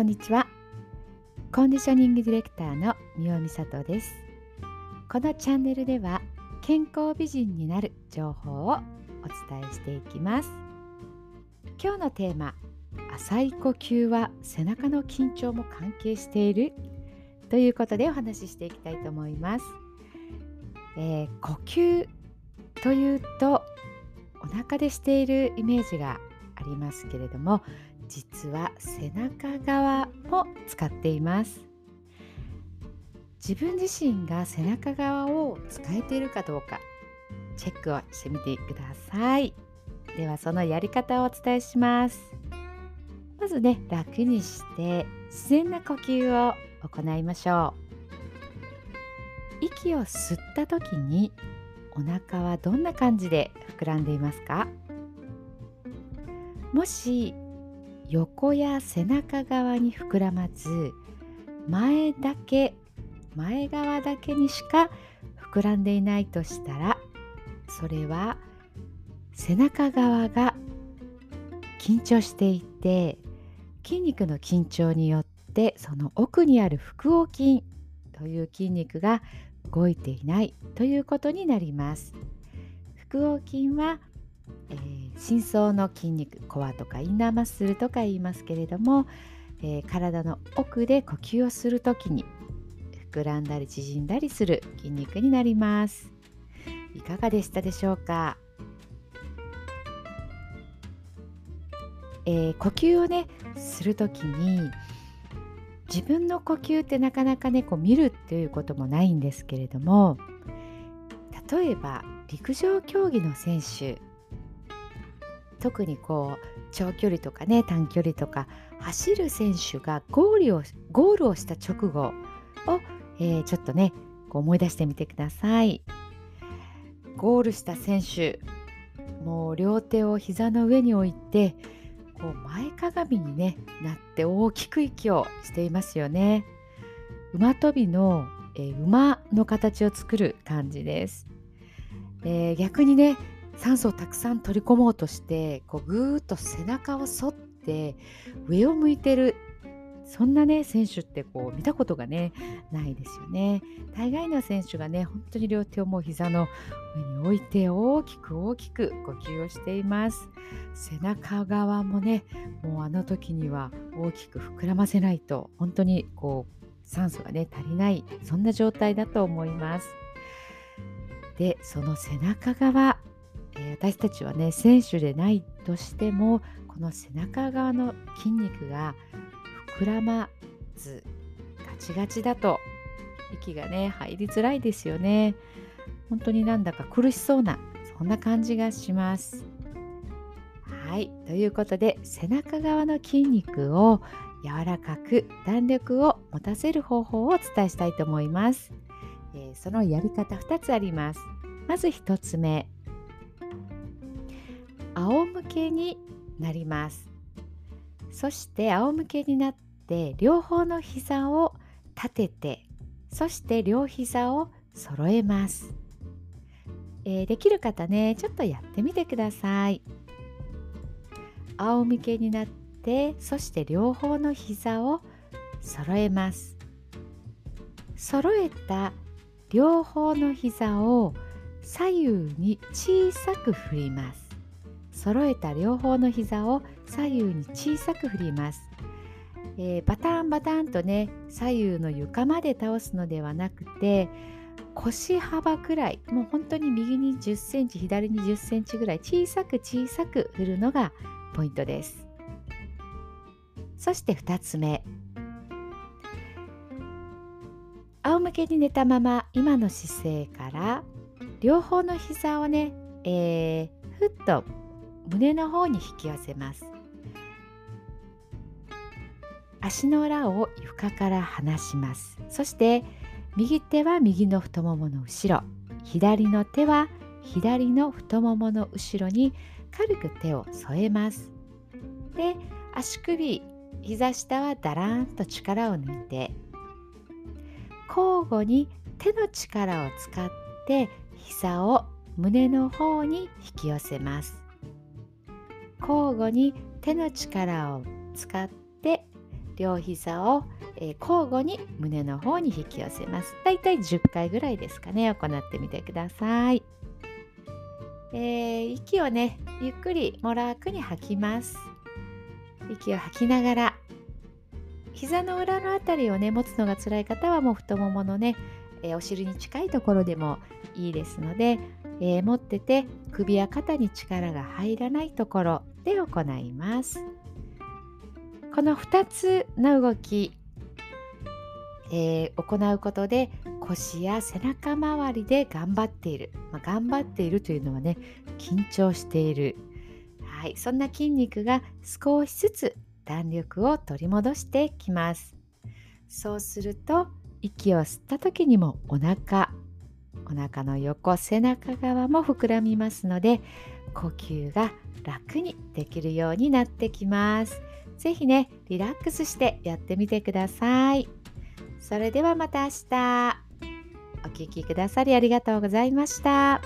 こんにちは。コンディショニングディレクターの三尾美里です。このチャンネルでは健康美人になる情報をお伝えしていきます。今日のテーマ浅い呼吸は背中の緊張も関係している？ということでお話ししていきたいと思います、えー、呼吸というとお腹でしているイメージがありますけれども実は背中側も使っています。自分自身が背中側を使えているかどうかチェックをしてみてください。ではそのやり方をお伝えします。まずね楽にして自然な呼吸を行いましょう。息を吸った時にお腹はどんな感じで膨らんでいますか？もし横や背中側に膨らまず前だけ前側だけにしか膨らんでいないとしたらそれは背中側が緊張していて筋肉の緊張によってその奥にある腹横筋という筋肉が動いていないということになります。腹横筋はえー、深層の筋肉コアとかインナーマッスルとか言いますけれども、えー、体の奥で呼吸をする時に膨らんだり縮んだりする筋肉になります。いかがでしたでしょうか、えー、呼吸をねする時に自分の呼吸ってなかなかねこう見るっていうこともないんですけれども例えば陸上競技の選手特にこう長距離とかね短距離とか走る選手がゴールをゴールをした直後を、えー、ちょっとね思い出してみてください。ゴールした選手もう両手を膝の上に置いてこう前かがみに、ね、なって大きく息をしていますよね。馬跳びの、えー、馬の形を作る感じです。えー、逆にね酸素をたくさん取り込もうとしてこうぐーっと背中を反って上を向いてるそんなね選手ってこう見たことがねないですよね。大概の選手がね本当に両手をもう膝の上に置いて大きく大きく呼吸をしています。背中側もねもうあの時には大きく膨らませないと本当にこう酸素がね足りないそんな状態だと思います。でその背中側えー、私たちはね選手でないとしてもこの背中側の筋肉が膨らまずガチガチだと息がね入りづらいですよね。本当になんだか苦しそうなそんな感じがします。はい。ということで背中側の筋肉を柔らかく弾力を持たせる方法をお伝えしたいと思います、えー、そのやり方2つあります。まず1つ目仰向けになります。そして仰向けになって両方の膝を立ててそして両膝を揃えます、えー、できる方ねちょっとやってみてください。仰向けになってそして両方の膝を揃えます。揃えた両方の膝を左右に小さく振ります。揃えた両方の膝を左右に小さく振ります、えー、バタンバタンとね左右の床まで倒すのではなくて腰幅くらいもう本当に右に1 0センチ左に1 0センチぐらい小さく小さく振るのがポイントです。そして2つ目。仰向けに寝たまま今の姿勢から両方の膝をね、えー、ふっと胸の方に引き寄せます。足の裏を床から離します。そして右手は右の太ももの後ろ。左の手は左の太ももの後ろに軽く手を添えます。で足首膝下はだらんと力を抜いて交互に手の力を使って膝を胸の方に引き寄せます。交互に手の力を使って両膝を、え交互に胸の方に引き寄せます。だいたい10回ぐらいですかね。行ってみてください、えー、息をねゆっくりもらくに吐きます。息を吐きながら膝の裏のあたりをね持つのが辛い方はもう太もものね、えー、お尻に近いところでもいいですので、えー、持ってて首や肩に力が入らないところで行います。この2つの動き、えー、行うことで腰や背中周りで頑張っている、まあ、頑張っているというのはね緊張している。はい、そんな筋肉が少しずつ弾力を取り戻してきます。そうすると息を吸った時にもお腹お腹の横背中側も膨らみますので呼吸が楽にできるようになってきます。是非ねリラックスしてやってみてください。それではまた明日。お聴きくださりありがとうございました。